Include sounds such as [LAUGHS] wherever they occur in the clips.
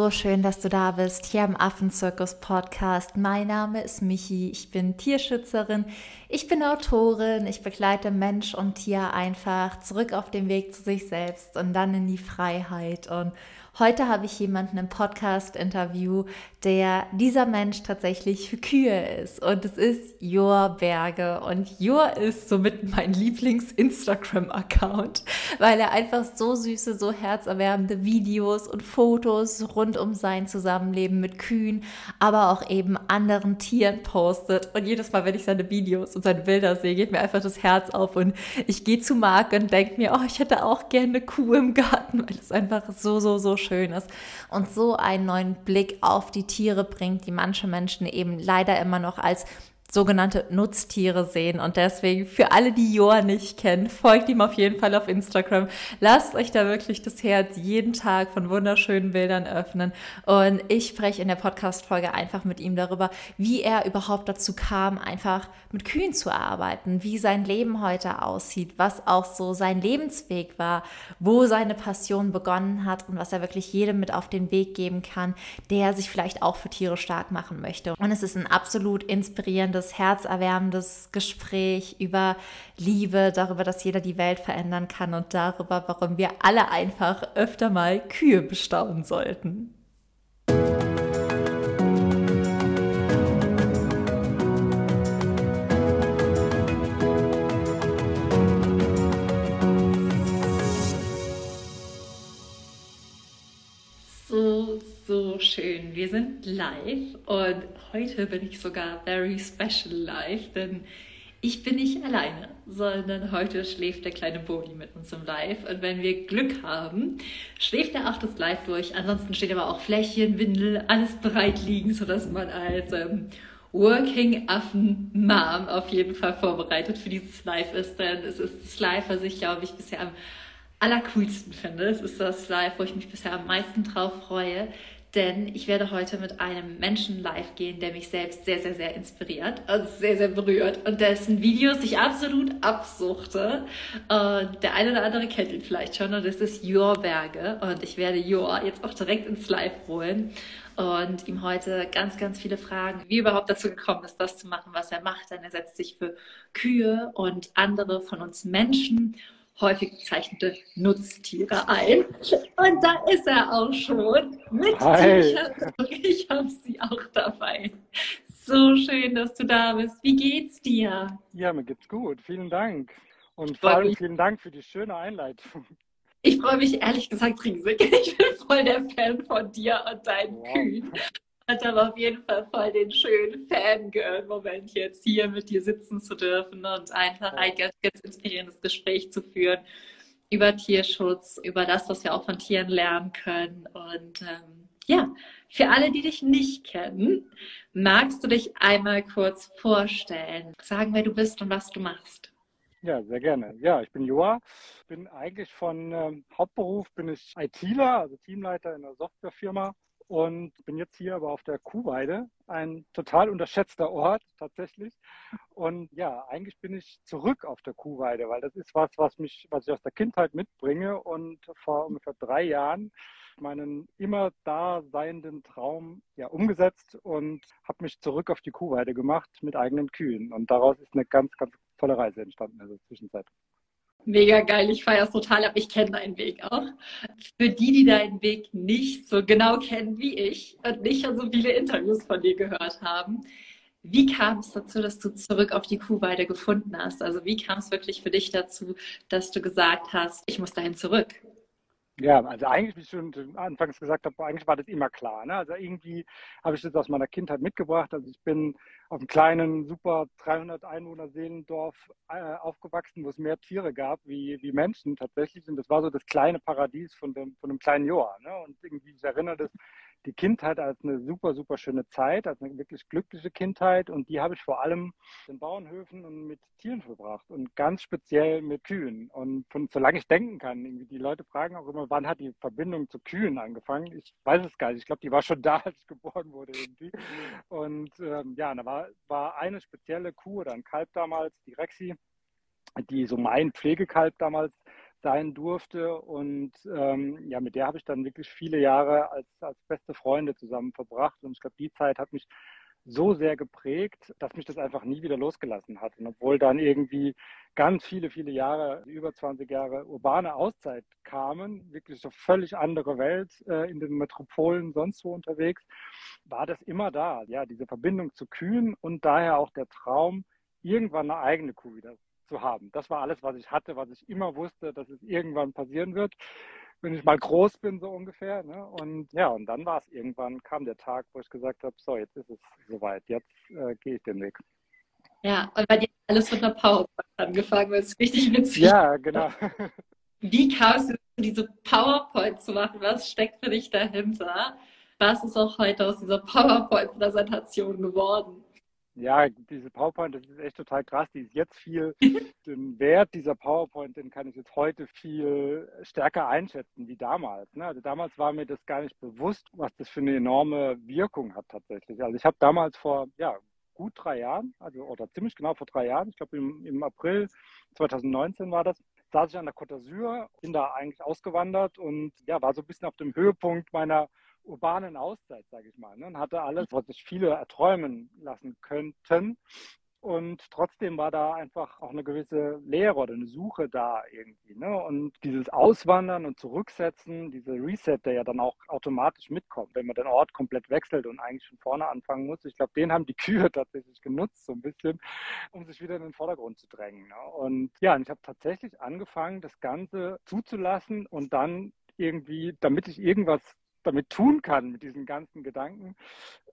so schön, dass du da bist, hier am Affenzirkus Podcast. Mein Name ist Michi, ich bin Tierschützerin, ich bin Autorin, ich begleite Mensch und Tier einfach zurück auf den Weg zu sich selbst und dann in die Freiheit. Und Heute habe ich jemanden im Podcast-Interview, der dieser Mensch tatsächlich für Kühe ist. Und es ist Jor Berge. Und Jor ist somit mein Lieblings-Instagram-Account, weil er einfach so süße, so herzerwärmende Videos und Fotos rund um sein Zusammenleben mit Kühen, aber auch eben anderen Tieren postet. Und jedes Mal, wenn ich seine Videos und seine Bilder sehe, geht mir einfach das Herz auf. Und ich gehe zu Marc und denke mir, oh, ich hätte auch gerne eine Kuh im Garten, weil es einfach so, so, so schön schön ist und so einen neuen Blick auf die Tiere bringt, die manche Menschen eben leider immer noch als sogenannte Nutztiere sehen. Und deswegen für alle, die Joa nicht kennen, folgt ihm auf jeden Fall auf Instagram. Lasst euch da wirklich das Herz jeden Tag von wunderschönen Bildern öffnen. Und ich spreche in der Podcast-Folge einfach mit ihm darüber, wie er überhaupt dazu kam, einfach mit Kühen zu arbeiten, wie sein Leben heute aussieht, was auch so sein Lebensweg war, wo seine Passion begonnen hat und was er wirklich jedem mit auf den Weg geben kann, der sich vielleicht auch für Tiere stark machen möchte. Und es ist ein absolut inspirierendes spannendes, herzerwärmendes Gespräch über Liebe, darüber, dass jeder die Welt verändern kann und darüber, warum wir alle einfach öfter mal Kühe bestaunen sollten. Schön. Wir sind live und heute bin ich sogar very special live, denn ich bin nicht alleine, sondern heute schläft der kleine Boni mit uns im Live. Und wenn wir Glück haben, schläft er auch das Live durch. Ansonsten steht aber auch Fläschchen, Windel, alles bereit liegen, sodass man als ähm, Working Affen Mom auf jeden Fall vorbereitet für dieses Live ist. Denn es ist das Live, was ich, glaube ich, bisher am allercoolsten finde. Es ist das Live, wo ich mich bisher am meisten drauf freue denn ich werde heute mit einem Menschen live gehen, der mich selbst sehr, sehr, sehr inspiriert und sehr, sehr berührt und dessen Videos ich absolut absuchte. Und der eine oder andere kennt ihn vielleicht schon und das ist Jor Berge und ich werde Jor jetzt auch direkt ins Live holen und ihm heute ganz, ganz viele Fragen, wie überhaupt dazu gekommen ist, das zu machen, was er macht. Denn er setzt sich für Kühe und andere von uns Menschen häufig bezeichnete Nutztiere ein. Und da ist er auch schon mit T-Shirt. Ich habe sie auch dabei. So schön, dass du da bist. Wie geht's dir? Ja, mir geht's gut. Vielen Dank. Und vor allem vielen Dank für die schöne Einleitung. Ich freue mich ehrlich gesagt riesig. Ich bin voll der Fan von dir und deinen wow. Kühen hatte aber auf jeden Fall voll den schönen Fangirl-Moment jetzt hier mit dir sitzen zu dürfen und einfach ein ganz, ganz inspirierendes Gespräch zu führen über Tierschutz, über das, was wir auch von Tieren lernen können. Und ähm, ja, für alle, die dich nicht kennen, magst du dich einmal kurz vorstellen, sagen, wer du bist und was du machst? Ja, sehr gerne. Ja, ich bin Joa, bin eigentlich von ähm, Hauptberuf bin ich ITler, also Teamleiter in einer Softwarefirma und bin jetzt hier aber auf der Kuhweide, ein total unterschätzter Ort tatsächlich. Und ja, eigentlich bin ich zurück auf der Kuhweide, weil das ist was, was mich, was ich aus der Kindheit mitbringe und vor ungefähr drei Jahren meinen immer da seienden Traum ja umgesetzt und habe mich zurück auf die Kuhweide gemacht mit eigenen Kühen. Und daraus ist eine ganz, ganz tolle Reise entstanden in der Zwischenzeit. Mega geil, ich feiere es total ab. Ich kenne deinen Weg auch. Für die, die deinen Weg nicht so genau kennen wie ich und nicht so viele Interviews von dir gehört haben, wie kam es dazu, dass du zurück auf die Kuhweide gefunden hast? Also wie kam es wirklich für dich dazu, dass du gesagt hast, ich muss dahin zurück? Ja, also eigentlich, wie ich schon anfangs gesagt habe, eigentlich war das immer klar. Ne? Also irgendwie habe ich das aus meiner Kindheit mitgebracht. Also ich bin auf einem kleinen, super 300 Einwohner Seelendorf äh, aufgewachsen, wo es mehr Tiere gab wie, wie Menschen tatsächlich. Und das war so das kleine Paradies von dem, von dem kleinen Joa. Ne? Und irgendwie, ich erinnere das die Kindheit als eine super, super schöne Zeit, als eine wirklich glückliche Kindheit. Und die habe ich vor allem in Bauernhöfen und mit Tieren verbracht und ganz speziell mit Kühen. Und von, solange ich denken kann, die Leute fragen auch immer, wann hat die Verbindung zu Kühen angefangen? Ich weiß es gar nicht. Ich glaube, die war schon [LAUGHS] da, als ich geboren wurde irgendwie. Und ähm, ja, da war, war eine spezielle Kuh oder ein Kalb damals, die Rexi, die so mein Pflegekalb damals sein durfte. Und ähm, ja, mit der habe ich dann wirklich viele Jahre als, als beste Freunde zusammen verbracht. Und ich glaube, die Zeit hat mich so sehr geprägt, dass mich das einfach nie wieder losgelassen hat. Und obwohl dann irgendwie ganz viele, viele Jahre, über 20 Jahre urbane Auszeit kamen, wirklich so völlig andere Welt äh, in den Metropolen sonst wo unterwegs, war das immer da. Ja, diese Verbindung zu Kühen und daher auch der Traum, irgendwann eine eigene Kuh wieder zu haben. Das war alles, was ich hatte, was ich immer wusste, dass es irgendwann passieren wird, wenn ich mal groß bin, so ungefähr. Ne? Und ja, und dann war es irgendwann, kam der Tag, wo ich gesagt habe, so, jetzt ist es soweit, jetzt äh, gehe ich den Weg. Ja, und bei dir alles mit einer PowerPoint angefangen, das ist richtig witzig. Ja, genau. [LAUGHS] Wie kamst du diese PowerPoint zu machen? Was steckt für dich dahinter? Was ist auch heute aus dieser PowerPoint-Präsentation geworden? Ja, diese PowerPoint, das ist echt total krass. Die ist jetzt viel, den Wert dieser PowerPoint, den kann ich jetzt heute viel stärker einschätzen wie damals. Ne? Also damals war mir das gar nicht bewusst, was das für eine enorme Wirkung hat tatsächlich. Also ich habe damals vor, ja, gut drei Jahren, also oder ziemlich genau vor drei Jahren, ich glaube im, im April 2019 war das, saß ich an der Côte d'Azur, bin da eigentlich ausgewandert und ja, war so ein bisschen auf dem Höhepunkt meiner urbanen Auszeit, sage ich mal. Ne? Und hatte alles, was sich viele erträumen lassen könnten. Und trotzdem war da einfach auch eine gewisse Lehre oder eine Suche da irgendwie. Ne? Und dieses Auswandern und Zurücksetzen, dieser Reset, der ja dann auch automatisch mitkommt, wenn man den Ort komplett wechselt und eigentlich von vorne anfangen muss, ich glaube, den haben die Kühe [LAUGHS] tatsächlich genutzt, so ein bisschen, um sich wieder in den Vordergrund zu drängen. Ne? Und ja, und ich habe tatsächlich angefangen, das Ganze zuzulassen und dann irgendwie, damit ich irgendwas damit tun kann, mit diesen ganzen Gedanken,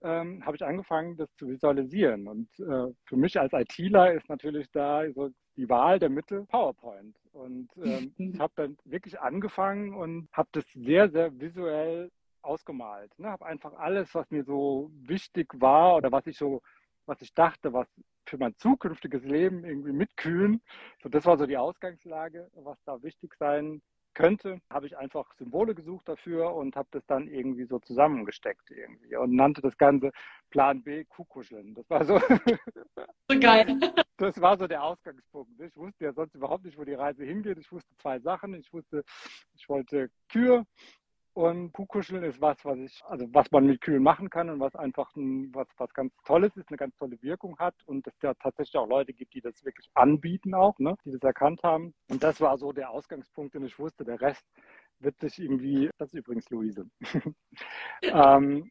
ähm, habe ich angefangen, das zu visualisieren. Und äh, für mich als ITler ist natürlich da so die Wahl der Mittel PowerPoint. Und ähm, [LAUGHS] ich habe dann wirklich angefangen und habe das sehr, sehr visuell ausgemalt. Ne? Habe einfach alles, was mir so wichtig war oder was ich so, was ich dachte, was für mein zukünftiges Leben irgendwie mitkühlen. So, das war so die Ausgangslage, was da wichtig sein könnte, habe ich einfach Symbole gesucht dafür und habe das dann irgendwie so zusammengesteckt irgendwie und nannte das Ganze Plan B Kuhkuscheln. Das war so. So geil. [LAUGHS] Das war so der Ausgangspunkt. Ich wusste ja sonst überhaupt nicht, wo die Reise hingeht. Ich wusste zwei Sachen. Ich wusste, ich wollte Kühe und Kuhkuscheln ist was, was ich, also was man mit Kühen machen kann und was einfach ein, was, was ganz Tolles ist, eine ganz tolle Wirkung hat und es ja tatsächlich auch Leute gibt, die das wirklich anbieten auch, ne, die das erkannt haben. Und das war so der Ausgangspunkt, den ich wusste. Der Rest wird sich irgendwie, das ist übrigens Luise. [LAUGHS] ähm,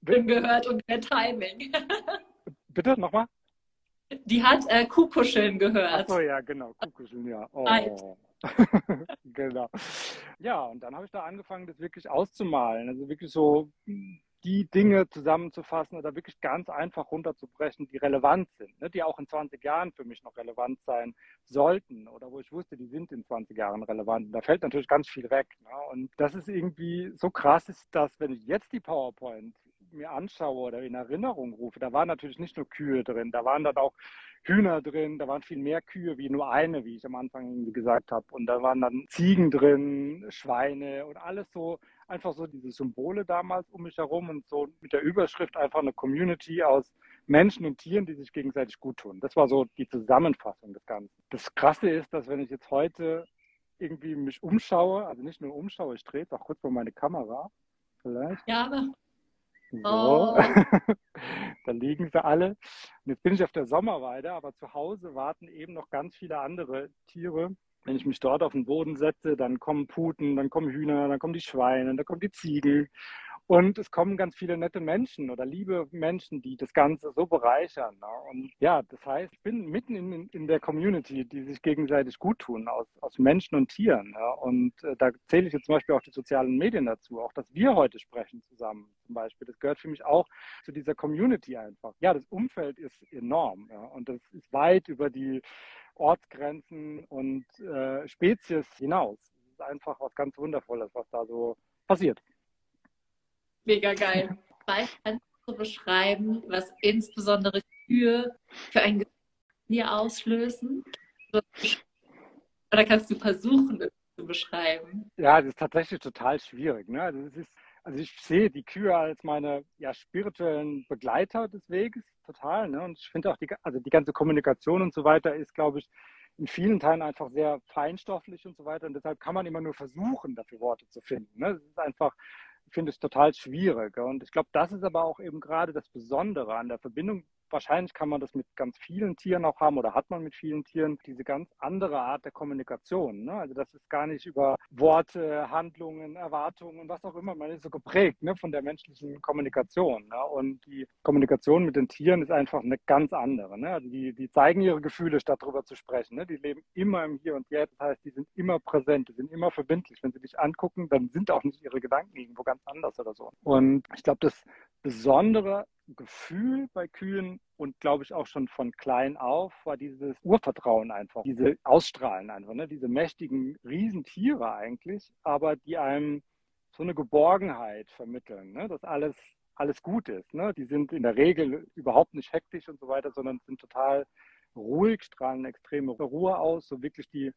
bin gehört und der Timing. [LAUGHS] bitte nochmal? Die hat äh, Kuhkuscheln gehört. Ach so, ja, genau, Kuhkuscheln, ja. Oh. [LAUGHS] genau. Ja, und dann habe ich da angefangen, das wirklich auszumalen. Also wirklich so die Dinge zusammenzufassen oder wirklich ganz einfach runterzubrechen, die relevant sind, ne? die auch in 20 Jahren für mich noch relevant sein sollten oder wo ich wusste, die sind in 20 Jahren relevant. Und da fällt natürlich ganz viel weg. Ne? Und das ist irgendwie so krass, ist, dass wenn ich jetzt die PowerPoint mir anschaue oder in Erinnerung rufe, da waren natürlich nicht nur Kühe drin, da waren dann auch Hühner drin, da waren viel mehr Kühe wie nur eine, wie ich am Anfang gesagt habe. Und da waren dann Ziegen drin, Schweine und alles so, einfach so diese Symbole damals um mich herum und so mit der Überschrift einfach eine Community aus Menschen und Tieren, die sich gegenseitig gut tun. Das war so die Zusammenfassung des Ganzen. Das Krasse ist, dass wenn ich jetzt heute irgendwie mich umschaue, also nicht nur umschaue, ich drehe jetzt auch kurz mal meine Kamera, vielleicht. Ja, aber so, oh. [LAUGHS] da liegen sie alle. Und jetzt bin ich auf der Sommerweide, aber zu Hause warten eben noch ganz viele andere Tiere. Wenn ich mich dort auf den Boden setze, dann kommen Puten, dann kommen Hühner, dann kommen die Schweine, dann kommen die Ziegen. Und es kommen ganz viele nette Menschen oder liebe Menschen, die das Ganze so bereichern. Ne? Und ja, das heißt, ich bin mitten in, in der Community, die sich gegenseitig gut tun, aus, aus Menschen und Tieren. Ja? Und äh, da zähle ich jetzt zum Beispiel auch die sozialen Medien dazu, auch dass wir heute sprechen zusammen zum Beispiel. Das gehört für mich auch zu dieser Community einfach. Ja, das Umfeld ist enorm ja? und das ist weit über die Ortsgrenzen und äh, Spezies hinaus. Das ist einfach was ganz Wundervolles, was da so passiert. Mega geil. Vielleicht kannst du beschreiben, was insbesondere Kühe für ein Gefühl auslösen? Oder kannst du versuchen, es zu beschreiben? Ja, das ist tatsächlich total schwierig. Ne? Also, ist, also ich sehe die Kühe als meine ja, spirituellen Begleiter des Weges total. Ne? Und ich finde auch, die, also die ganze Kommunikation und so weiter ist, glaube ich, in vielen Teilen einfach sehr feinstofflich und so weiter. Und deshalb kann man immer nur versuchen, dafür Worte zu finden. Ne? Es ist einfach, finde es total schwierig. Und ich glaube, das ist aber auch eben gerade das Besondere an der Verbindung wahrscheinlich kann man das mit ganz vielen Tieren auch haben oder hat man mit vielen Tieren diese ganz andere Art der Kommunikation. Ne? Also das ist gar nicht über Worte, Handlungen, Erwartungen, was auch immer. Man ist so geprägt ne, von der menschlichen Kommunikation. Ne? Und die Kommunikation mit den Tieren ist einfach eine ganz andere. Ne? Also die, die zeigen ihre Gefühle, statt darüber zu sprechen. Ne? Die leben immer im Hier und Jetzt. Das heißt, die sind immer präsent, die sind immer verbindlich. Wenn sie dich angucken, dann sind auch nicht ihre Gedanken irgendwo ganz anders oder so. Und ich glaube, das Besondere Gefühl bei Kühen und glaube ich auch schon von klein auf war dieses Urvertrauen einfach, diese Ausstrahlen einfach, ne? diese mächtigen Riesentiere eigentlich, aber die einem so eine Geborgenheit vermitteln, ne? dass alles, alles gut ist. Ne? Die sind in der Regel überhaupt nicht hektisch und so weiter, sondern sind total ruhig, strahlen extreme Ruhe aus, so wirklich die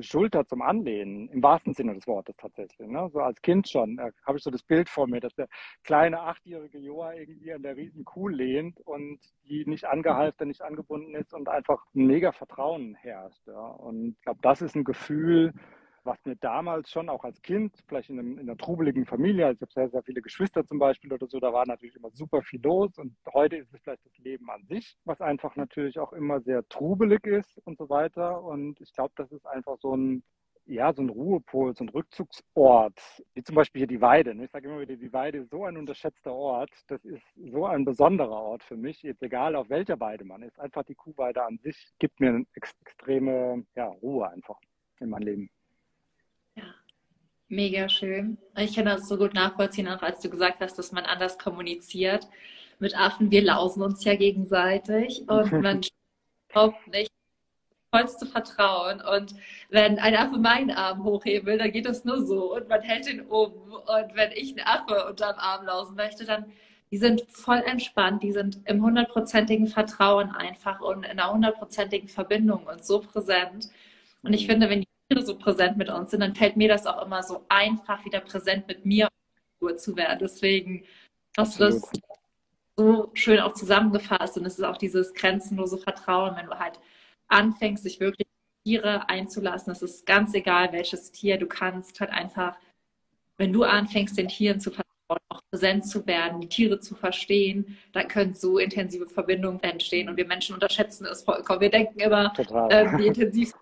Schulter zum Anlehnen, im wahrsten Sinne des Wortes tatsächlich. Ne? So als Kind schon äh, habe ich so das Bild vor mir, dass der kleine achtjährige Joa irgendwie an der riesen Kuh lehnt und die nicht angehalten, nicht angebunden ist und einfach ein mega Vertrauen herrscht. Ja? Und ich glaube, das ist ein Gefühl, was mir damals schon auch als Kind, vielleicht in, einem, in einer trubeligen Familie, also ich habe sehr, sehr viele Geschwister zum Beispiel oder so, da war natürlich immer super viel los und heute ist es vielleicht das Leben an sich, was einfach natürlich auch immer sehr trubelig ist und so weiter. Und ich glaube, das ist einfach so ein, ja, so ein Ruhepol, so ein Rückzugsort, wie zum Beispiel hier die Weide. Ne? Ich sage immer wieder, die Weide ist so ein unterschätzter Ort. Das ist so ein besonderer Ort für mich. Jetzt egal, auf welcher Weide man ist. Einfach die Kuhweide an sich gibt mir eine extreme ja, Ruhe einfach in meinem Leben. Mega schön. Ich kann das so gut nachvollziehen, auch als du gesagt hast, dass man anders kommuniziert. Mit Affen, wir lausen uns ja gegenseitig [LAUGHS] und man überhaupt nicht vollste Vertrauen. Und wenn ein Affe meinen Arm hochheben will, dann geht das nur so und man hält ihn um. Und wenn ich einen Affe unterm Arm lausen möchte, dann die sind voll entspannt, die sind im hundertprozentigen Vertrauen einfach und in einer hundertprozentigen Verbindung und so präsent. Und ich finde, wenn die so präsent mit uns sind, dann fällt mir das auch immer so einfach, wieder präsent mit mir zu werden. Deswegen hast du das so schön auch zusammengefasst und es ist auch dieses grenzenlose Vertrauen, wenn du halt anfängst, sich wirklich Tiere einzulassen. Es ist ganz egal, welches Tier du kannst, halt einfach, wenn du anfängst, den Tieren zu vertrauen, auch präsent zu werden, die Tiere zu verstehen, dann können so intensive Verbindungen entstehen und wir Menschen unterschätzen es vollkommen. Wir denken immer, äh, wie intensiv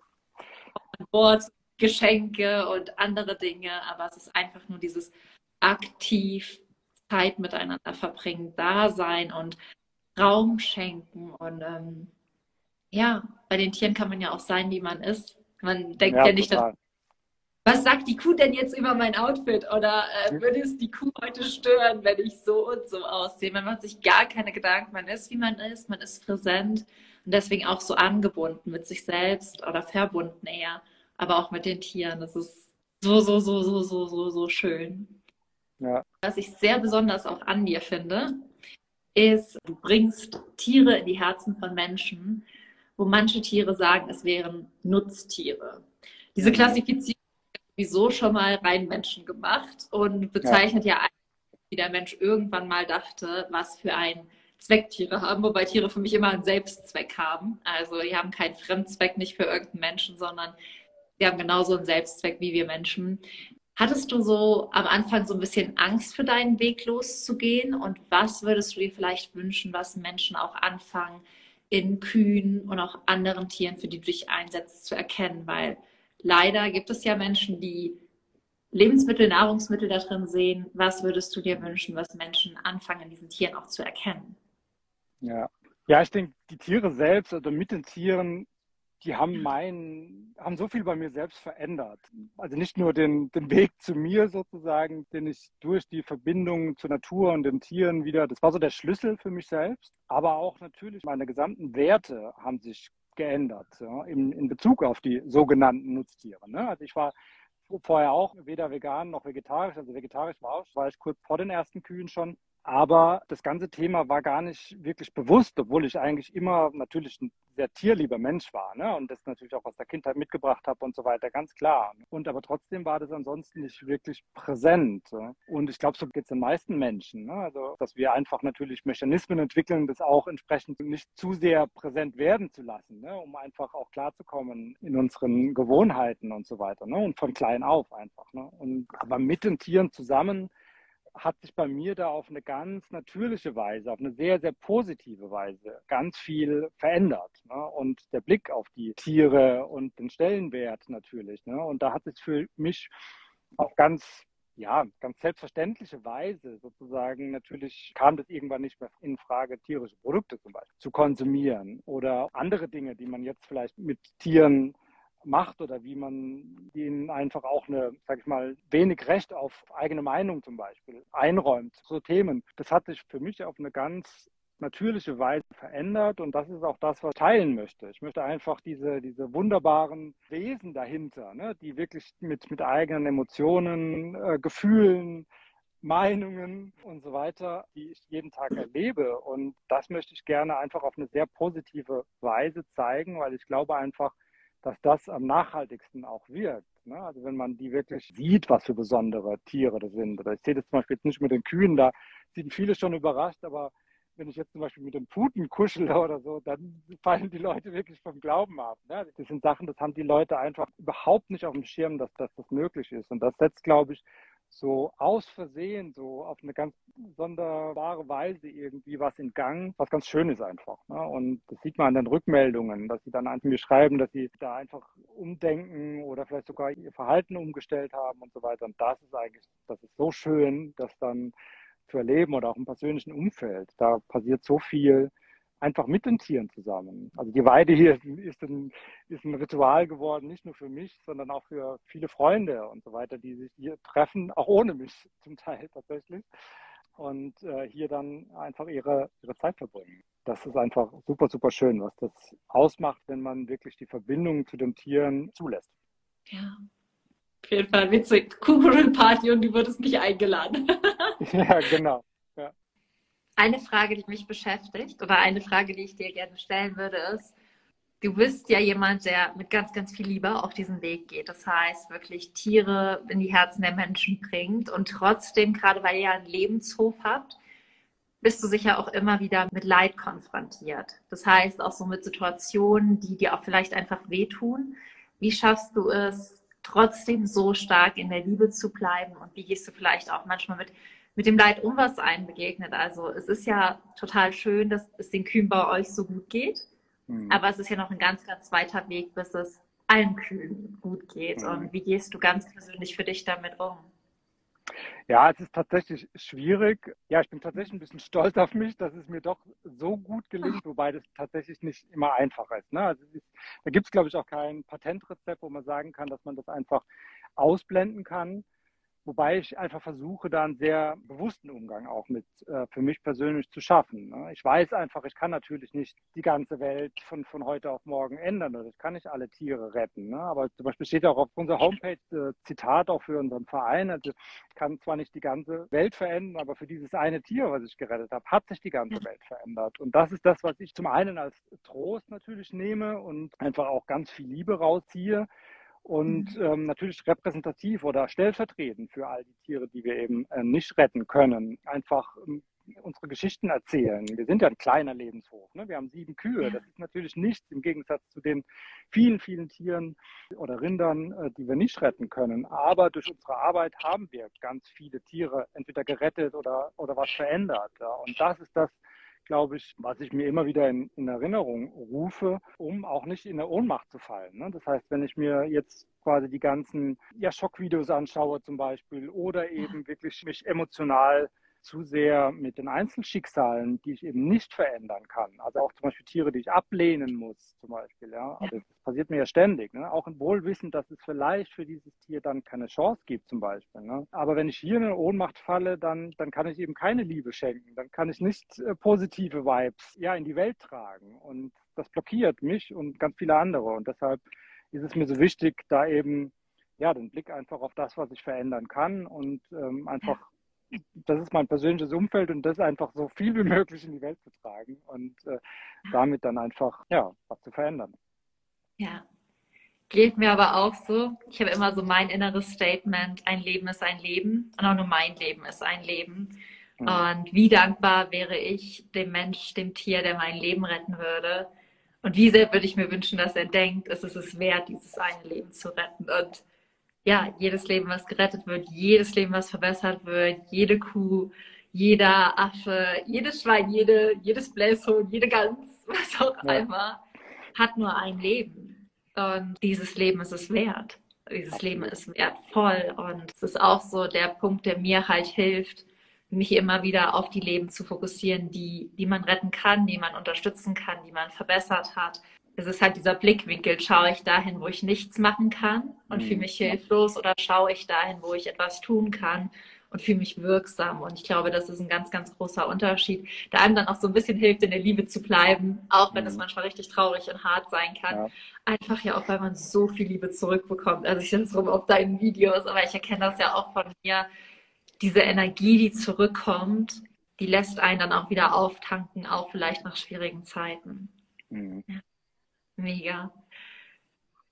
Wort, Geschenke und andere Dinge, aber es ist einfach nur dieses aktiv Zeit miteinander verbringen, da sein und Raum schenken. Und ähm, ja, bei den Tieren kann man ja auch sein, wie man ist. Man denkt ja, ja nicht, dass, was sagt die Kuh denn jetzt über mein Outfit? Oder äh, würde es die Kuh heute stören, wenn ich so und so aussehe? Man macht sich gar keine Gedanken. Man ist, wie man ist. Man ist präsent und deswegen auch so angebunden mit sich selbst oder verbunden eher aber auch mit den Tieren. Das ist so, so, so, so, so, so, so schön. Ja. Was ich sehr besonders auch an dir finde, ist, du bringst Tiere in die Herzen von Menschen, wo manche Tiere sagen, es wären Nutztiere. Diese. Klassifizierung sowieso schon mal rein Menschen gemacht und bezeichnet ja, ja wie der Mensch irgendwann mal dachte, was für ein Zwecktiere haben, wobei Tiere für mich immer einen Selbstzweck haben. Also die haben keinen Fremdzweck, nicht für irgendeinen Menschen, sondern die haben genauso einen Selbstzweck wie wir Menschen. Hattest du so am Anfang so ein bisschen Angst für deinen Weg loszugehen? Und was würdest du dir vielleicht wünschen, was Menschen auch anfangen, in Kühen und auch anderen Tieren, für die du dich einsetzt, zu erkennen? Weil leider gibt es ja Menschen, die Lebensmittel, Nahrungsmittel da drin sehen. Was würdest du dir wünschen, was Menschen anfangen, diesen Tieren auch zu erkennen? Ja, ja ich denke, die Tiere selbst oder mit den Tieren die haben mein, haben so viel bei mir selbst verändert. Also nicht nur den, den Weg zu mir sozusagen, den ich durch die Verbindung zur Natur und den Tieren wieder, das war so der Schlüssel für mich selbst, aber auch natürlich meine gesamten Werte haben sich geändert ja, in, in Bezug auf die sogenannten Nutztiere. Ne? Also ich war vorher auch weder vegan noch vegetarisch, also vegetarisch war, war ich kurz vor den ersten Kühen schon Aber das ganze Thema war gar nicht wirklich bewusst, obwohl ich eigentlich immer natürlich ein sehr tierlieber Mensch war ne? und das natürlich auch aus der Kindheit mitgebracht habe und so weiter, ganz klar. Und aber trotzdem war das ansonsten nicht wirklich präsent. Und ich glaube, so geht es den meisten Menschen. Ne? Also, dass wir einfach natürlich Mechanismen entwickeln, das auch entsprechend nicht zu sehr präsent werden zu lassen, ne? um einfach auch klarzukommen in unseren Gewohnheiten und so weiter. Ne? Und von klein auf einfach. Ne? Und aber mit den Tieren zusammen hat sich bei mir da auf eine ganz natürliche Weise, auf eine sehr, sehr positive Weise ganz viel verändert. Ne? Und der Blick auf die Tiere und den Stellenwert natürlich. Ne? Und da hat sich für mich auf ganz ja, ganz selbstverständliche Weise sozusagen, natürlich kam das irgendwann nicht mehr in Frage, tierische Produkte zum Beispiel zu konsumieren oder andere Dinge, die man jetzt vielleicht mit Tieren macht oder wie man ihnen einfach auch eine, sag ich mal, wenig Recht auf eigene Meinung zum Beispiel einräumt. So Themen. Das hat sich für mich auf eine ganz natürliche Weise verändert und das ist auch das, was ich teilen möchte. Ich möchte einfach diese, diese wunderbaren Wesen dahinter, ne, die wirklich mit, mit eigenen Emotionen, äh, Gefühlen, Meinungen und so weiter, die ich jeden Tag erlebe. Und das möchte ich gerne einfach auf eine sehr positive Weise zeigen, weil ich glaube einfach, dass das am nachhaltigsten auch wirkt. Ne? Also wenn man die wirklich sieht, was für besondere Tiere das sind. Oder ich sehe das zum Beispiel jetzt nicht mit den Kühen, da sind viele schon überrascht, aber wenn ich jetzt zum Beispiel mit den Puten kuschele oder so, dann fallen die Leute wirklich vom Glauben ab. Ne? Das sind Sachen, das haben die Leute einfach überhaupt nicht auf dem Schirm, dass, dass das möglich ist. Und das setzt, glaube ich, so aus Versehen, so auf eine ganz sonderbare Weise irgendwie was in Gang, was ganz schön ist einfach. Ne? Und das sieht man an den Rückmeldungen, dass sie dann an mir schreiben, dass sie da einfach umdenken oder vielleicht sogar ihr Verhalten umgestellt haben und so weiter. Und das ist eigentlich, das ist so schön, dass dann zu erleben oder auch im persönlichen Umfeld, da passiert so viel einfach mit den Tieren zusammen. Also die Weide hier ist ein, ist ein Ritual geworden, nicht nur für mich, sondern auch für viele Freunde und so weiter, die sich hier treffen, auch ohne mich [LAUGHS] zum Teil tatsächlich, und äh, hier dann einfach ihre, ihre Zeit verbringen. Das ist einfach super, super schön, was das ausmacht, wenn man wirklich die Verbindung zu den Tieren zulässt. Ja, auf jeden Fall witzig. Kugelparty und du wurdest nicht eingeladen. [LAUGHS] ja, genau. Eine Frage, die mich beschäftigt oder eine Frage, die ich dir gerne stellen würde, ist, du bist ja jemand, der mit ganz, ganz viel Liebe auf diesen Weg geht. Das heißt, wirklich Tiere in die Herzen der Menschen bringt und trotzdem, gerade weil ihr einen Lebenshof habt, bist du sicher auch immer wieder mit Leid konfrontiert. Das heißt, auch so mit Situationen, die dir auch vielleicht einfach wehtun. Wie schaffst du es, trotzdem so stark in der Liebe zu bleiben? Und wie gehst du vielleicht auch manchmal mit mit dem Leid um, was einem begegnet. Also es ist ja total schön, dass es den Kühen bei euch so gut geht. Mhm. Aber es ist ja noch ein ganz, ganz weiter Weg, bis es allen Kühen gut geht. Mhm. Und wie gehst du ganz persönlich für dich damit um? Ja, es ist tatsächlich schwierig. Ja, ich bin tatsächlich ein bisschen stolz auf mich, dass es mir doch so gut gelingt, wobei das tatsächlich nicht immer einfach ist. Ne? Also ist, da gibt es, glaube ich, auch kein Patentrezept, wo man sagen kann, dass man das einfach ausblenden kann. Wobei ich einfach versuche, da einen sehr bewussten Umgang auch mit äh, für mich persönlich zu schaffen. Ne? Ich weiß einfach, ich kann natürlich nicht die ganze Welt von, von heute auf morgen ändern oder ich kann nicht alle Tiere retten. Ne? Aber zum Beispiel steht auch auf unserer Homepage äh, Zitat auch für unseren Verein. Also ich kann zwar nicht die ganze Welt verändern, aber für dieses eine Tier, was ich gerettet habe, hat sich die ganze Welt verändert. Und das ist das, was ich zum einen als Trost natürlich nehme und einfach auch ganz viel Liebe rausziehe und mhm. ähm, natürlich repräsentativ oder stellvertretend für all die Tiere, die wir eben äh, nicht retten können, einfach ähm, unsere Geschichten erzählen. Wir sind ja ein kleiner Lebenshof. Ne? Wir haben sieben Kühe. Ja. Das ist natürlich nichts im Gegensatz zu den vielen, vielen Tieren oder Rindern, äh, die wir nicht retten können. Aber durch unsere Arbeit haben wir ganz viele Tiere entweder gerettet oder, oder was verändert. Ja? Und das ist das, glaube ich, was ich mir immer wieder in, in, Erinnerung rufe, um auch nicht in der Ohnmacht zu fallen. Ne? Das heißt, wenn ich mir jetzt quasi die ganzen ja, Schockvideos anschaue zum Beispiel oder eben wirklich mich emotional zu sehr mit den Einzelschicksalen, die ich eben nicht verändern kann. Also auch zum Beispiel Tiere, die ich ablehnen muss, zum Beispiel. Ja, also das passiert mir ja ständig. Ne? Auch im Wohlwissen, dass es vielleicht für dieses Tier dann keine Chance gibt, zum Beispiel. Ne? Aber wenn ich hier in eine Ohnmacht falle, dann, dann kann ich eben keine Liebe schenken. Dann kann ich nicht äh, positive Vibes ja in die Welt tragen. Und das blockiert mich und ganz viele andere. Und deshalb ist es mir so wichtig, da eben ja den Blick einfach auf das, was ich verändern kann und ähm, einfach das ist mein persönliches Umfeld und das einfach so viel wie [LAUGHS] möglich in die Welt zu tragen und äh, damit dann einfach ja was zu verändern. Ja, geht mir aber auch so. Ich habe immer so mein inneres Statement: Ein Leben ist ein Leben und auch nur mein Leben ist ein Leben. Mhm. Und wie dankbar wäre ich dem Mensch, dem Tier, der mein Leben retten würde. Und wie sehr würde ich mir wünschen, dass er denkt, es ist es wert, dieses eine Leben zu retten. Und ja, jedes Leben, was gerettet wird, jedes Leben, was verbessert wird, jede Kuh, jeder Affe, jedes Schwein, jede, jedes Bläshuhn, jede Gans, [LAUGHS] was auch ja. immer, hat nur ein Leben. Und dieses Leben ist es wert. Dieses Leben ist wertvoll. Und es ist auch so der Punkt, der mir halt hilft, mich immer wieder auf die Leben zu fokussieren, die, die man retten kann, die man unterstützen kann, die man verbessert hat. Es ist halt dieser Blickwinkel, schaue ich dahin, wo ich nichts machen kann und fühle mhm. mich hilflos oder schaue ich dahin, wo ich etwas tun kann und fühle mich wirksam. Und ich glaube, das ist ein ganz, ganz großer Unterschied, der einem dann auch so ein bisschen hilft, in der Liebe zu bleiben, auch wenn es mhm. manchmal richtig traurig und hart sein kann. Ja. Einfach ja auch, weil man so viel Liebe zurückbekommt. Also ich sehe das rum auf deinen Videos, aber ich erkenne das ja auch von mir, diese Energie, die zurückkommt, die lässt einen dann auch wieder auftanken, auch vielleicht nach schwierigen Zeiten. Mhm. Ja. Mega.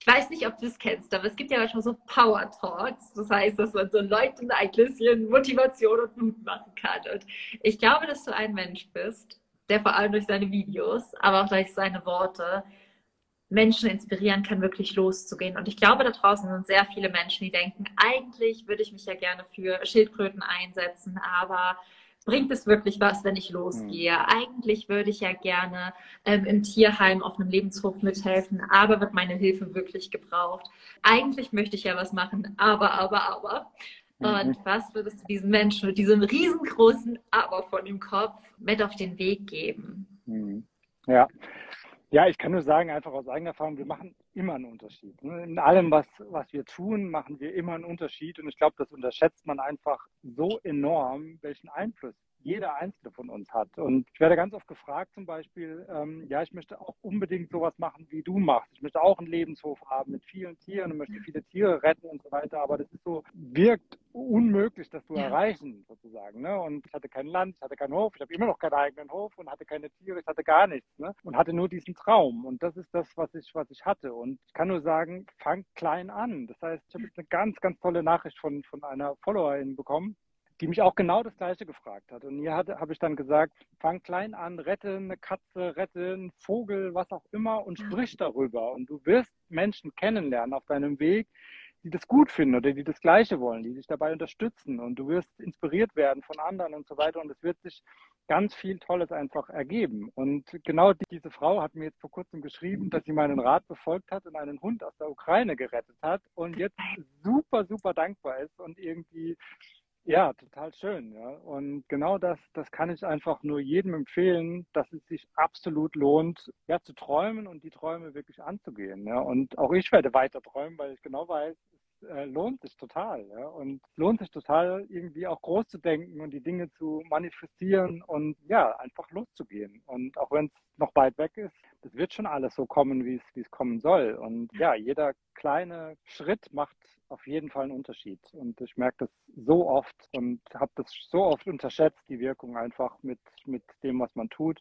Ich weiß nicht, ob du es kennst, aber es gibt ja schon so Power Talks. Das heißt, dass man so Leuten ein bisschen Motivation und Mut machen kann. Und ich glaube, dass du ein Mensch bist, der vor allem durch seine Videos, aber auch durch seine Worte Menschen inspirieren kann, wirklich loszugehen. Und ich glaube, da draußen sind sehr viele Menschen, die denken, eigentlich würde ich mich ja gerne für Schildkröten einsetzen, aber bringt es wirklich was, wenn ich losgehe? Mhm. Eigentlich würde ich ja gerne ähm, im Tierheim auf einem Lebenshof mithelfen, aber wird meine Hilfe wirklich gebraucht? Eigentlich möchte ich ja was machen, aber, aber, aber. Und mhm. was würdest du diesen Menschen mit diesem riesengroßen Aber von dem Kopf mit auf den Weg geben? Mhm. Ja, ja, ich kann nur sagen, einfach aus eigener Erfahrung, wir machen immer einen Unterschied. Ne? In allem, was, was wir tun, machen wir immer einen Unterschied. Und ich glaube, das unterschätzt man einfach so enorm, welchen Einfluss jeder einzelne von uns hat. Und ich werde ganz oft gefragt, zum Beispiel, ähm, ja, ich möchte auch unbedingt sowas machen, wie du machst. Ich möchte auch einen Lebenshof haben mit vielen Tieren und möchte viele Tiere retten und so weiter. Aber das ist so, wirkt unmöglich, das zu ja. erreichen, sozusagen. Ne? Und ich hatte kein Land, ich hatte keinen Hof, ich habe immer noch keinen eigenen Hof und hatte keine Tiere, ich hatte gar nichts. Ne? Und hatte nur diesen Traum. Und das ist das, was ich, was ich hatte. Und ich kann nur sagen, fang klein an. Das heißt, ich habe jetzt eine ganz, ganz tolle Nachricht von, von einer Followerin bekommen die mich auch genau das Gleiche gefragt hat. Und hier habe ich dann gesagt, fang klein an, rette eine Katze, rette einen Vogel, was auch immer und sprich darüber. Und du wirst Menschen kennenlernen auf deinem Weg, die das gut finden oder die das Gleiche wollen, die dich dabei unterstützen. Und du wirst inspiriert werden von anderen und so weiter. Und es wird sich ganz viel Tolles einfach ergeben. Und genau diese Frau hat mir jetzt vor kurzem geschrieben, dass sie meinen Rat befolgt hat und einen Hund aus der Ukraine gerettet hat und jetzt super, super dankbar ist und irgendwie ja, total schön. Ja. Und genau das, das kann ich einfach nur jedem empfehlen, dass es sich absolut lohnt, ja, zu träumen und die Träume wirklich anzugehen. Ja. Und auch ich werde weiter träumen, weil ich genau weiß, äh, lohnt sich total. Ja. Und lohnt sich total, irgendwie auch groß zu denken und die Dinge zu manifestieren und ja, einfach loszugehen. Und auch wenn es noch weit weg ist, das wird schon alles so kommen, wie es, wie es kommen soll. Und ja, jeder kleine Schritt macht auf jeden Fall einen Unterschied. Und ich merke das so oft und habe das so oft unterschätzt, die Wirkung einfach mit, mit dem, was man tut.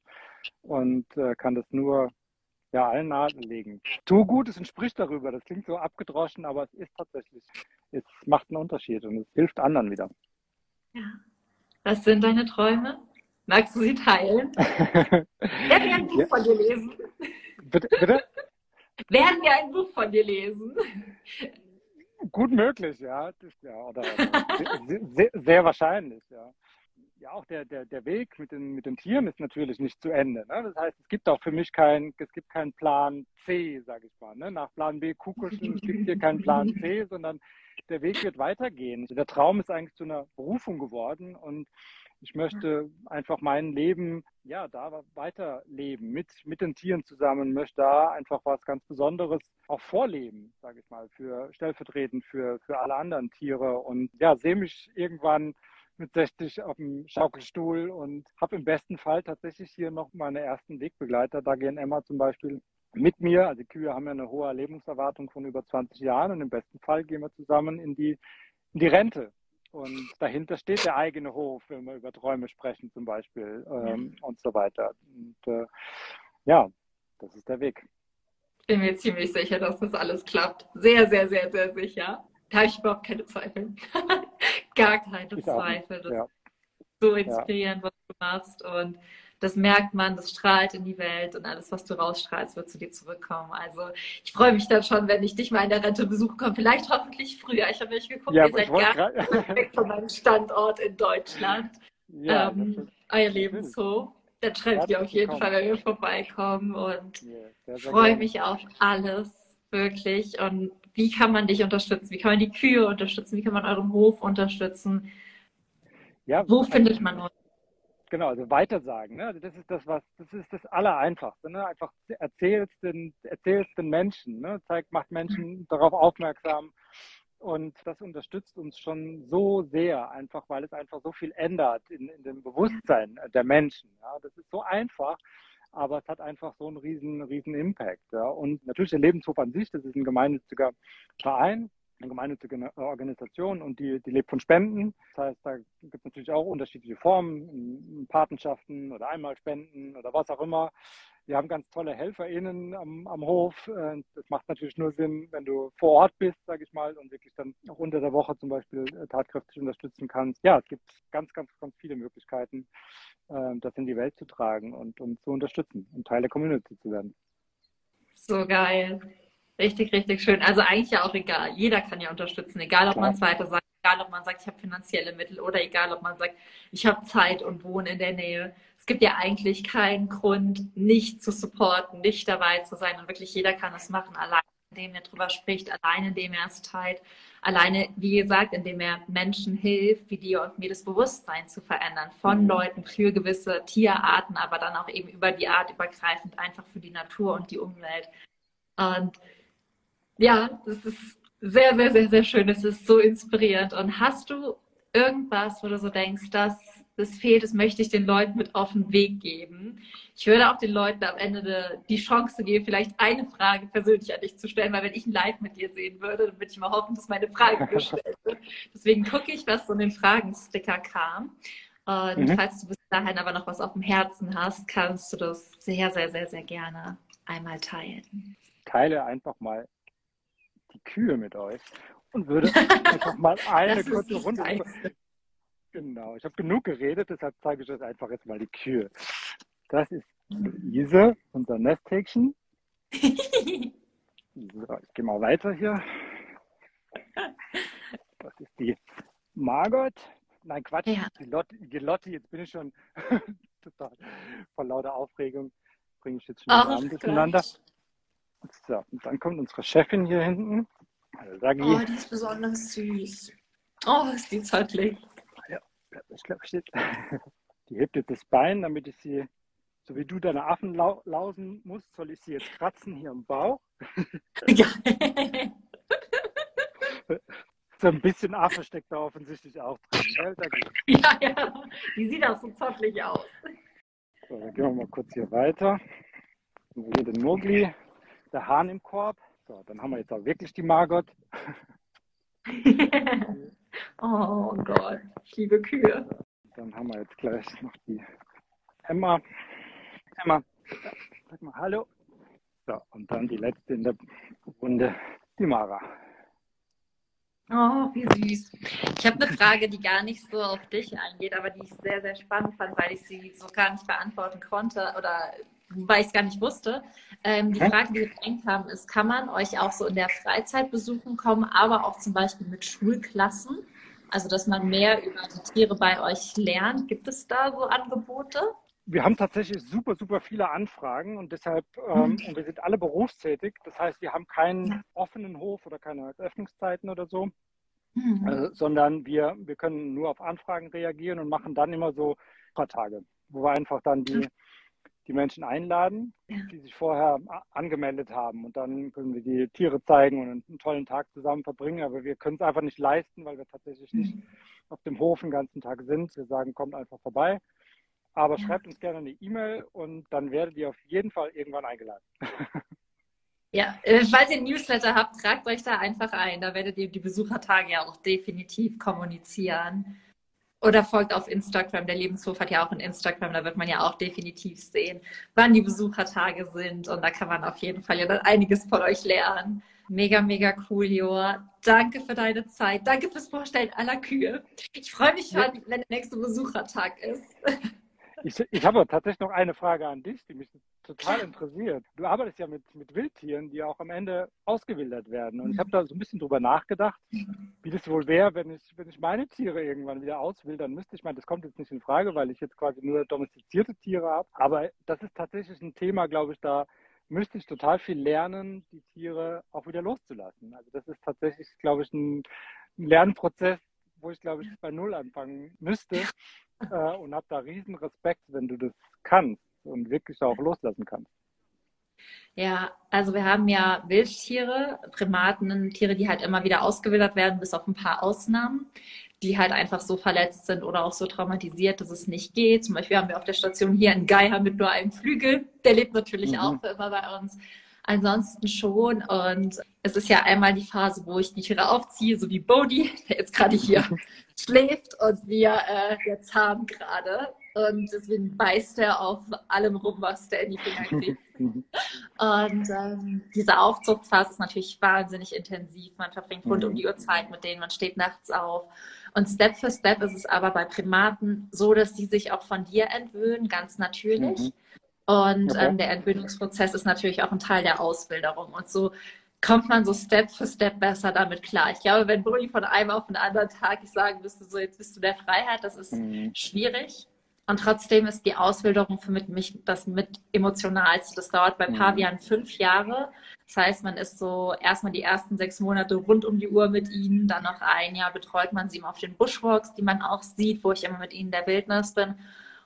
Und äh, kann das nur ja, allen nahelegen. Tu Gutes und sprich darüber. Das klingt so abgedroschen, aber es ist tatsächlich, es macht einen Unterschied und es hilft anderen wieder. Ja. Was sind deine Träume? Magst du sie teilen? [LAUGHS] Werden wir ein Buch ja. von dir lesen? Bitte? bitte? Werden wir ein Buch von dir lesen? Gut möglich, ja. Ja oder sehr, sehr, wahrscheinlich, ja. Ja, auch der, der, der Weg mit den, mit den Tieren ist natürlich nicht zu Ende. Ne? Das heißt, es gibt auch für mich keinen, es gibt keinen Plan C, sage ich mal. Ne? Nach Plan B Kuckuschen, es gibt hier keinen Plan C, sondern der Weg wird weitergehen. Der Traum ist eigentlich zu einer Berufung geworden und ich möchte einfach mein Leben ja da weiterleben mit mit den Tieren zusammen möchte da einfach was ganz Besonderes auch vorleben sage ich mal für stellvertretend für für alle anderen Tiere und ja sehe mich irgendwann mit 60 auf dem Schaukelstuhl und habe im besten Fall tatsächlich hier noch meine ersten Wegbegleiter. Da gehen Emma zum Beispiel mit mir. Also die Kühe haben ja eine hohe Lebenserwartung von über 20 Jahren und im besten Fall gehen wir zusammen in die, in die Rente. Und dahinter steht der eigene Hof, wenn wir über Träume sprechen zum Beispiel ähm, und so weiter. Und äh, ja, das ist der Weg. Bin mir ziemlich sicher, dass das alles klappt. Sehr, sehr, sehr, sehr sicher. Da habe ich überhaupt keine Zweifel. [LAUGHS] Gar keine ich Zweifel. Das ja. ist so inspirierend, ja. was du machst. Und das merkt man, das strahlt in die Welt und alles, was du rausstrahlst, wird zu dir zurückkommen. Also ich freue mich dann schon, wenn ich dich mal in der Rente besuchen komme. Vielleicht hoffentlich früher. Ich habe mich geguckt, ja, ihr seid gar nicht weg von meinem Standort in Deutschland. Ja, ähm, euer Lebenshof. Dann schreibt ihr auf jeden kommen. Fall, wenn wir vorbeikommen. Und ja, freue mich auf alles, wirklich. Und wie kann man dich unterstützen? Wie kann man die Kühe unterstützen? Wie kann man euren Hof unterstützen? Ja, Wo findet man euch? Genau, also weitersagen. Ne? Also das ist das, was, das ist das Allereinfachste. Ne? Einfach erzählst den, erzählst den Menschen, ne? zeigt, macht Menschen darauf aufmerksam. Und das unterstützt uns schon so sehr, einfach weil es einfach so viel ändert in, in dem Bewusstsein der Menschen. Ja? Das ist so einfach, aber es hat einfach so einen riesen, riesen Impact. Ja? Und natürlich der Lebenshof an sich, das ist ein gemeinnütziger Verein, eine gemeinnützige Organisation und die, die lebt von Spenden. Das heißt, da gibt es natürlich auch unterschiedliche Formen, Patenschaften oder Einmalspenden oder was auch immer. Wir haben ganz tolle HelferInnen am, am Hof. Äh, das macht natürlich nur Sinn, wenn du vor Ort bist, sage ich mal, und wirklich dann auch unter der Woche zum Beispiel äh, tatkräftig unterstützen kannst. Ja, es gibt ganz, ganz, ganz viele Möglichkeiten, äh, das in die Welt zu tragen und, und zu unterstützen und Teil der Community zu werden. So geil. Richtig, richtig schön. Also eigentlich ja auch egal. Jeder kann ja unterstützen, egal ob man weiter sagt, egal ob man sagt, ich habe finanzielle Mittel oder egal ob man sagt, ich habe Zeit und wohne in der Nähe. Es gibt ja eigentlich keinen Grund, nicht zu supporten, nicht dabei zu sein. Und wirklich jeder kann es machen, allein indem er drüber spricht, allein indem er es teilt, alleine, wie gesagt, indem er Menschen hilft, wie dir und mir das Bewusstsein zu verändern von mhm. Leuten für gewisse Tierarten, aber dann auch eben über die Art übergreifend einfach für die Natur und die Umwelt. Und ja, das ist sehr, sehr, sehr, sehr schön. Es ist so inspirierend. Und hast du irgendwas, wo du so denkst, dass das fehlt, das möchte ich den Leuten mit auf den Weg geben. Ich würde auch den Leuten am Ende die Chance geben, vielleicht eine Frage persönlich an dich zu stellen, weil wenn ich ein Live mit dir sehen würde, dann würde ich mal hoffen, dass meine Frage [LAUGHS] gestellt wird. Deswegen gucke ich, was so in den Fragensticker kam. Und mhm. falls du bis dahin aber noch was auf dem Herzen hast, kannst du das sehr, sehr, sehr, sehr gerne einmal teilen. Teile einfach mal die Kühe mit euch und würde [LAUGHS] einfach mal eine kurze Runde. Genau, ich habe genug geredet, deshalb zeige ich euch einfach jetzt mal die Kühe. Das ist Luise, unser Nesthäkchen. [LAUGHS] so, ich gehe mal weiter hier. Das ist die Margot. Nein, Quatsch, ja. die, Lotti, die Lotti, jetzt bin ich schon [LAUGHS] total vor lauter Aufregung, bringe ich jetzt schon den Namen durcheinander. So, und dann kommt unsere Chefin hier hinten. Also, oh, die ist besonders süß. Oh, ist die zottelig. Ja, ich glaube. [LAUGHS] Die hebt jetzt das Bein, damit ich sie, so wie du deine Affen lau lausen musst, soll ich sie jetzt kratzen hier im Bauch. Ja. [LAUGHS] so ein bisschen Affe steckt da offensichtlich auch drin. Ja, ja, die sieht auch so zottelig aus. So, dann gehen wir mal kurz hier weiter. Hier den Mogli der Hahn im Korb. So, dann haben wir jetzt auch wirklich die Margot. [LAUGHS] oh Gott, ich liebe Kühe. Dann haben wir jetzt gleich noch die Emma. Emma, sag mal Hallo. So, und dann die letzte in der Runde, die Mara. Oh, wie süß. Ich habe eine Frage, die gar nicht so auf dich eingeht, aber die ich sehr, sehr spannend fand, weil ich sie so gar nicht beantworten konnte oder weil ich es gar nicht wusste. Ähm, die Frage, die wir haben, ist, kann man euch auch so in der Freizeit besuchen kommen, aber auch zum Beispiel mit Schulklassen? Also, dass man mehr über die Tiere bei euch lernt. Gibt es da so Angebote? Wir haben tatsächlich super, super viele Anfragen und deshalb, ähm, mhm. und wir sind alle berufstätig. Das heißt, wir haben keinen offenen Hof oder keine Öffnungszeiten oder so, mhm. äh, sondern wir, wir können nur auf Anfragen reagieren und machen dann immer so ein paar Tage, wo wir einfach dann die, mhm die Menschen einladen, ja. die sich vorher angemeldet haben. Und dann können wir die Tiere zeigen und einen tollen Tag zusammen verbringen. Aber wir können es einfach nicht leisten, weil wir tatsächlich mhm. nicht auf dem Hof den ganzen Tag sind. Wir sagen, kommt einfach vorbei. Aber ja. schreibt uns gerne eine E-Mail und dann werdet ihr auf jeden Fall irgendwann eingeladen. Ja, äh, falls ihr Newsletter habt, tragt euch da einfach ein. Da werdet ihr die Besuchertage ja auch definitiv kommunizieren. Oder folgt auf Instagram. Der Lebenshof hat ja auch ein Instagram, da wird man ja auch definitiv sehen, wann die Besuchertage sind. Und da kann man auf jeden Fall ja dann einiges von euch lernen. Mega, mega cool, Joa. Danke für deine Zeit. Danke fürs Vorstellen aller Kühe. Ich freue mich schon, wenn der nächste Besuchertag ist. Ich, ich habe tatsächlich noch eine Frage an dich, die mich total interessiert. Du arbeitest ja mit, mit Wildtieren, die auch am Ende ausgewildert werden. Und ich habe da so ein bisschen drüber nachgedacht, wie das wohl wäre, wenn ich, wenn ich meine Tiere irgendwann wieder auswildern müsste. Ich meine, das kommt jetzt nicht in Frage, weil ich jetzt quasi nur domestizierte Tiere habe. Aber das ist tatsächlich ein Thema, glaube ich, da müsste ich total viel lernen, die Tiere auch wieder loszulassen. Also das ist tatsächlich, glaube ich, ein, ein Lernprozess, wo ich, glaube ich, bei Null anfangen müsste äh, und habe da riesen Respekt, wenn du das kannst und wirklich auch loslassen kannst. Ja, also wir haben ja Wildtiere, Primaten, Tiere, die halt immer wieder ausgewildert werden, bis auf ein paar Ausnahmen, die halt einfach so verletzt sind oder auch so traumatisiert, dass es nicht geht. Zum Beispiel haben wir auf der Station hier einen Geier mit nur einem Flügel. Der lebt natürlich mhm. auch für immer bei uns. Ansonsten schon. Und es ist ja einmal die Phase, wo ich die Tiere aufziehe, so wie Bodhi, der jetzt gerade hier [LAUGHS] schläft und wir äh, jetzt haben gerade. Und deswegen beißt er auf allem rum, was der in die Finger kriegt. [LAUGHS] und ähm, diese Aufzugsphase ist natürlich wahnsinnig intensiv. Man verbringt rund um die Uhr Zeit mit denen, man steht nachts auf. Und Step für Step ist es aber bei Primaten so, dass sie sich auch von dir entwöhnen, ganz natürlich. Mhm. Und okay. ähm, der Entwöhnungsprozess ist natürlich auch ein Teil der Ausbilderung. Und so kommt man so Step für Step besser damit klar. Ich glaube, wenn Bulli von einem auf den anderen Tag ich sagen müsste, so jetzt bist du der Freiheit, das ist mhm. schwierig. Und trotzdem ist die Ausbilderung für mich das mit emotionalste. Das dauert bei mhm. Pavian fünf Jahre. Das heißt, man ist so erstmal die ersten sechs Monate rund um die Uhr mit ihnen. Dann noch ein Jahr betreut man sie auf den Bushwalks, die man auch sieht, wo ich immer mit ihnen in der Wildnis bin.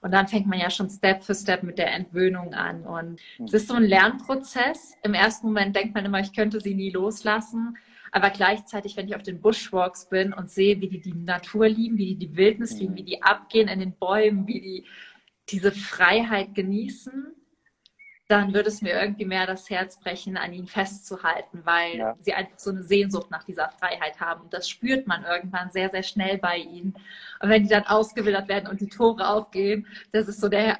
Und dann fängt man ja schon Step für Step mit der Entwöhnung an. Und es ist so ein Lernprozess. Im ersten Moment denkt man immer, ich könnte sie nie loslassen. Aber gleichzeitig, wenn ich auf den Bushwalks bin und sehe, wie die die Natur lieben, wie die die Wildnis lieben, wie die abgehen in den Bäumen, wie die diese Freiheit genießen, dann würde es mir irgendwie mehr das Herz brechen, an ihnen festzuhalten, weil ja. sie einfach so eine Sehnsucht nach dieser Freiheit haben. Und das spürt man irgendwann sehr, sehr schnell bei ihnen. Und wenn die dann ausgewildert werden und die Tore aufgehen, das ist so der,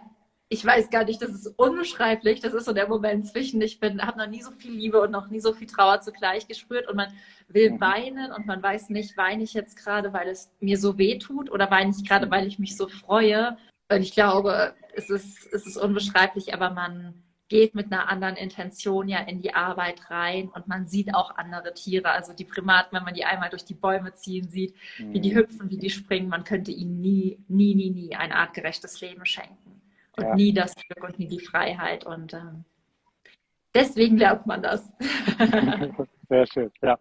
ich weiß gar nicht, das ist unbeschreiblich. Das ist so der Moment zwischen, ich bin, habe noch nie so viel Liebe und noch nie so viel Trauer zugleich gespürt und man will mhm. weinen und man weiß nicht, weine ich jetzt gerade, weil es mir so weh tut oder weine ich gerade, weil ich mich so freue. Und ich glaube, es ist, es ist unbeschreiblich, aber man, geht mit einer anderen Intention ja in die Arbeit rein und man sieht auch andere Tiere. Also die Primaten, wenn man die einmal durch die Bäume ziehen sieht, mhm. wie die mhm. hüpfen, wie die springen, man könnte ihnen nie, nie, nie, nie ein artgerechtes Leben schenken. Und ja. nie das Glück und nie die Freiheit. Und ähm, deswegen lernt man das. [LAUGHS] sehr schön, ja.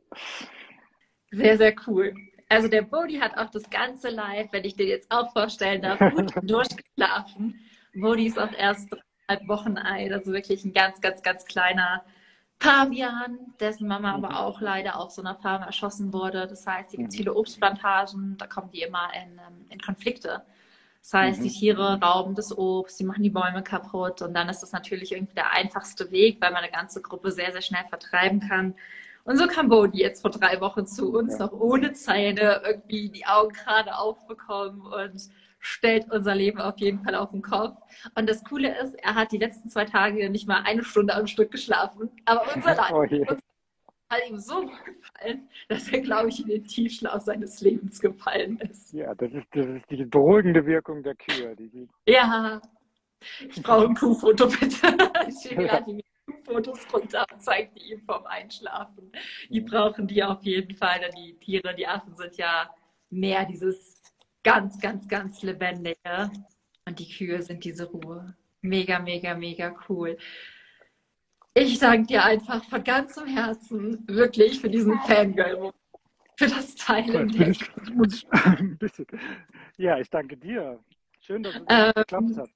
Sehr, sehr cool. Also der Bodhi hat auch das ganze Live, wenn ich dir jetzt auch vorstellen darf, gut [LAUGHS] durchgeschlafen. Bodhi ist auch erst halb Wochen alt, also wirklich ein ganz, ganz, ganz kleiner Pavian, dessen Mama aber mhm. auch leider auf so einer Farm erschossen wurde. Das heißt, hier gibt es mhm. viele Obstplantagen, da kommen die immer in, ähm, in Konflikte. Das heißt, die mhm. Tiere rauben das Obst, die machen die Bäume kaputt und dann ist das natürlich irgendwie der einfachste Weg, weil man eine ganze Gruppe sehr, sehr schnell vertreiben kann. Und so kam Bodhi jetzt vor drei Wochen zu uns, noch ohne Zähne, irgendwie die Augen gerade aufbekommen und stellt unser Leben auf jeden Fall auf den Kopf. Und das Coole ist, er hat die letzten zwei Tage nicht mal eine Stunde am Stück geschlafen. Aber unser Leben [LAUGHS] oh hat ihm so gut gefallen, dass er, glaube ich, in den Tiefschlaf seines Lebens gefallen ist. Ja, das ist, das ist die beruhigende Wirkung der Kühe. Ja, ich brauche ein Kuhfoto bitte. [LAUGHS] Ich schicke ja. die Fotos runter und zeige die ihm vom Einschlafen. Die brauchen die auf jeden Fall, denn die Tiere, die Affen sind ja mehr dieses ganz, ganz, ganz lebendige. Und die Kühe sind diese Ruhe. Mega, mega, mega cool. Ich danke dir einfach von ganzem Herzen wirklich für diesen Fangirl, für das Teilen. Ich, [LAUGHS] ja, ich danke dir. Schön, dass es ähm, geklappt hat.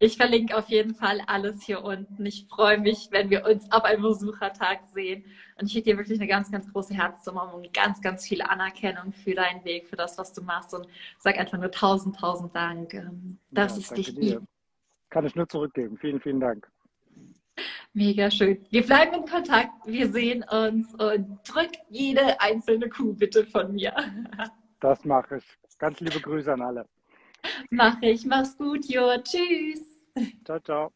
Ich verlinke auf jeden Fall alles hier unten. Ich freue mich, wenn wir uns auf einem Besuchertag sehen. Und ich schicke dir wirklich eine ganz, ganz große Herzumarmung und ganz, ganz viel Anerkennung für deinen Weg, für das, was du machst. Und sag einfach nur tausend, tausend Dank, ähm, dass ja, es dich gibt. Kann ich nur zurückgeben. Vielen, vielen Dank. Mega schön. Wir bleiben in Kontakt, wir sehen uns und drück jede einzelne Kuh bitte von mir. Das mache ich. Ganz liebe Grüße an alle. Mache ich. Mach's gut, Jo. Tschüss. Ciao, ciao.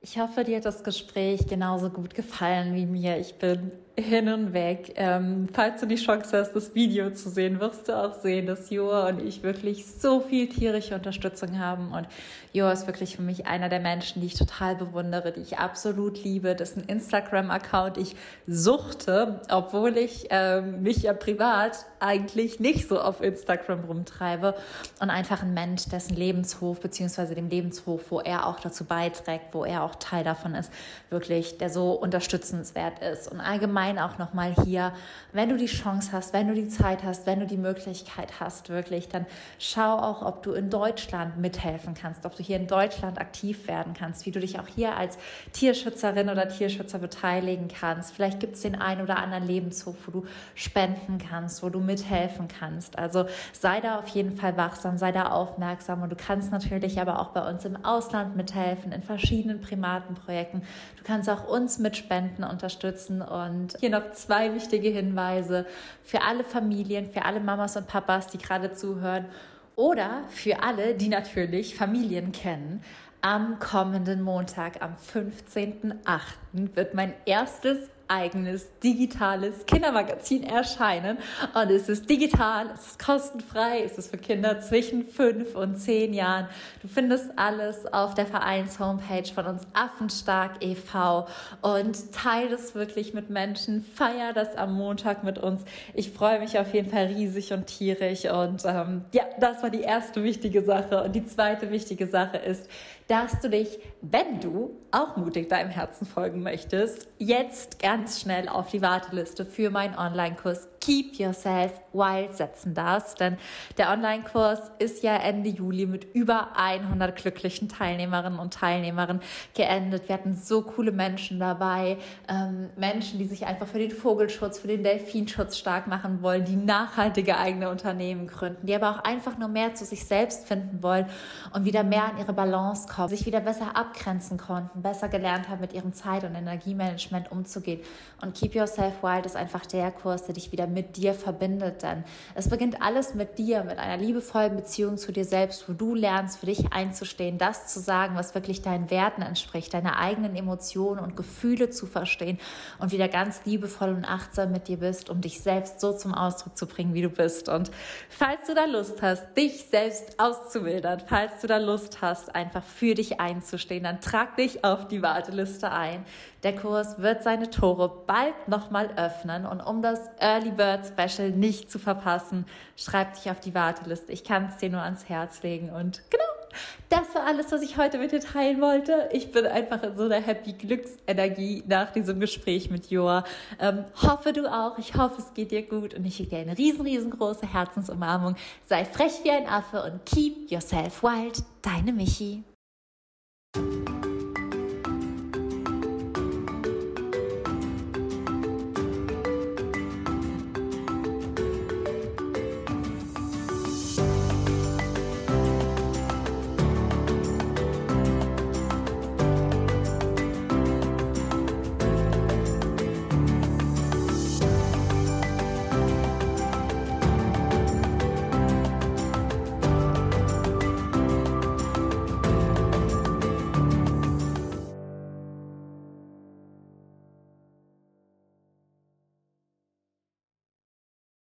Ich hoffe, dir hat das Gespräch genauso gut gefallen wie mir. Ich bin hin und weg. Ähm, falls du die Chance hast, das Video zu sehen, wirst du auch sehen, dass Joa und ich wirklich so viel tierische Unterstützung haben. Und Joa ist wirklich für mich einer der Menschen, die ich total bewundere, die ich absolut liebe, dessen Instagram-Account ich suchte, obwohl ich ähm, mich ja privat eigentlich nicht so auf Instagram rumtreibe. Und einfach ein Mensch, dessen Lebenshof, beziehungsweise dem Lebenshof, wo er auch dazu beiträgt, wo er auch Teil davon ist, wirklich, der so unterstützenswert ist. Und allgemein allgemein auch nochmal hier, wenn du die Chance hast, wenn du die Zeit hast, wenn du die Möglichkeit hast, wirklich, dann schau auch, ob du in Deutschland mithelfen kannst, ob du hier in Deutschland aktiv werden kannst, wie du dich auch hier als Tierschützerin oder Tierschützer beteiligen kannst. Vielleicht gibt es den einen oder anderen Lebenshof, wo du spenden kannst, wo du mithelfen kannst. Also sei da auf jeden Fall wachsam, sei da aufmerksam und du kannst natürlich aber auch bei uns im Ausland mithelfen, in verschiedenen Primatenprojekten. Du kannst auch uns mit Spenden unterstützen und hier noch zwei wichtige Hinweise für alle Familien, für alle Mamas und Papas, die gerade zuhören oder für alle, die natürlich Familien kennen. Am kommenden Montag, am 15.08., wird mein erstes eigenes digitales Kindermagazin erscheinen. Und es ist digital, es ist kostenfrei, es ist für Kinder zwischen fünf und zehn Jahren. Du findest alles auf der Vereins-Homepage von uns Affenstark e.V. und teile es wirklich mit Menschen. Feier das am Montag mit uns. Ich freue mich auf jeden Fall riesig und tierisch. Und ähm, ja, das war die erste wichtige Sache. Und die zweite wichtige Sache ist, dass du dich, wenn du auch mutig deinem Herzen folgen möchtest, jetzt ganz schnell auf die Warteliste für meinen Online-Kurs Keep Yourself Wild setzen darfst. Denn der Online-Kurs ist ja Ende Juli mit über 100 glücklichen Teilnehmerinnen und Teilnehmern geendet. Wir hatten so coole Menschen dabei, ähm, Menschen, die sich einfach für den Vogelschutz, für den Delfinschutz stark machen wollen, die nachhaltige eigene Unternehmen gründen, die aber auch einfach nur mehr zu sich selbst finden wollen und wieder mehr an ihre Balance kommen, sich wieder besser abgrenzen konnten, besser gelernt haben, mit ihrem Zeit- und Energiemanagement umzugehen. Und Keep Yourself Wild ist einfach der Kurs, der dich wieder mit dir verbindet. Denn es beginnt alles mit dir, mit einer liebevollen Beziehung zu dir selbst, wo du lernst, für dich einzustehen, das zu sagen, was wirklich deinen Werten entspricht, deine eigenen Emotionen und Gefühle zu verstehen und wieder ganz liebevoll und achtsam mit dir bist, um dich selbst so zum Ausdruck zu bringen, wie du bist. Und falls du da Lust hast, dich selbst auszubildern, falls du da Lust hast, einfach für dich einzustehen, dann trag dich auf die Warteliste ein. Der Kurs wird seine Tore bald nochmal öffnen und um das Early Bird Special nicht zu verpassen, schreib dich auf die Warteliste. Ich kann es dir nur ans Herz legen und genau. Das war alles, was ich heute mit dir teilen wollte. Ich bin einfach in so einer happy Glücksenergie nach diesem Gespräch mit Joa. Ähm, hoffe du auch. Ich hoffe, es geht dir gut und ich schicke dir eine riesen, riesengroße Herzensumarmung. Sei frech wie ein Affe und keep yourself wild. Deine Michi.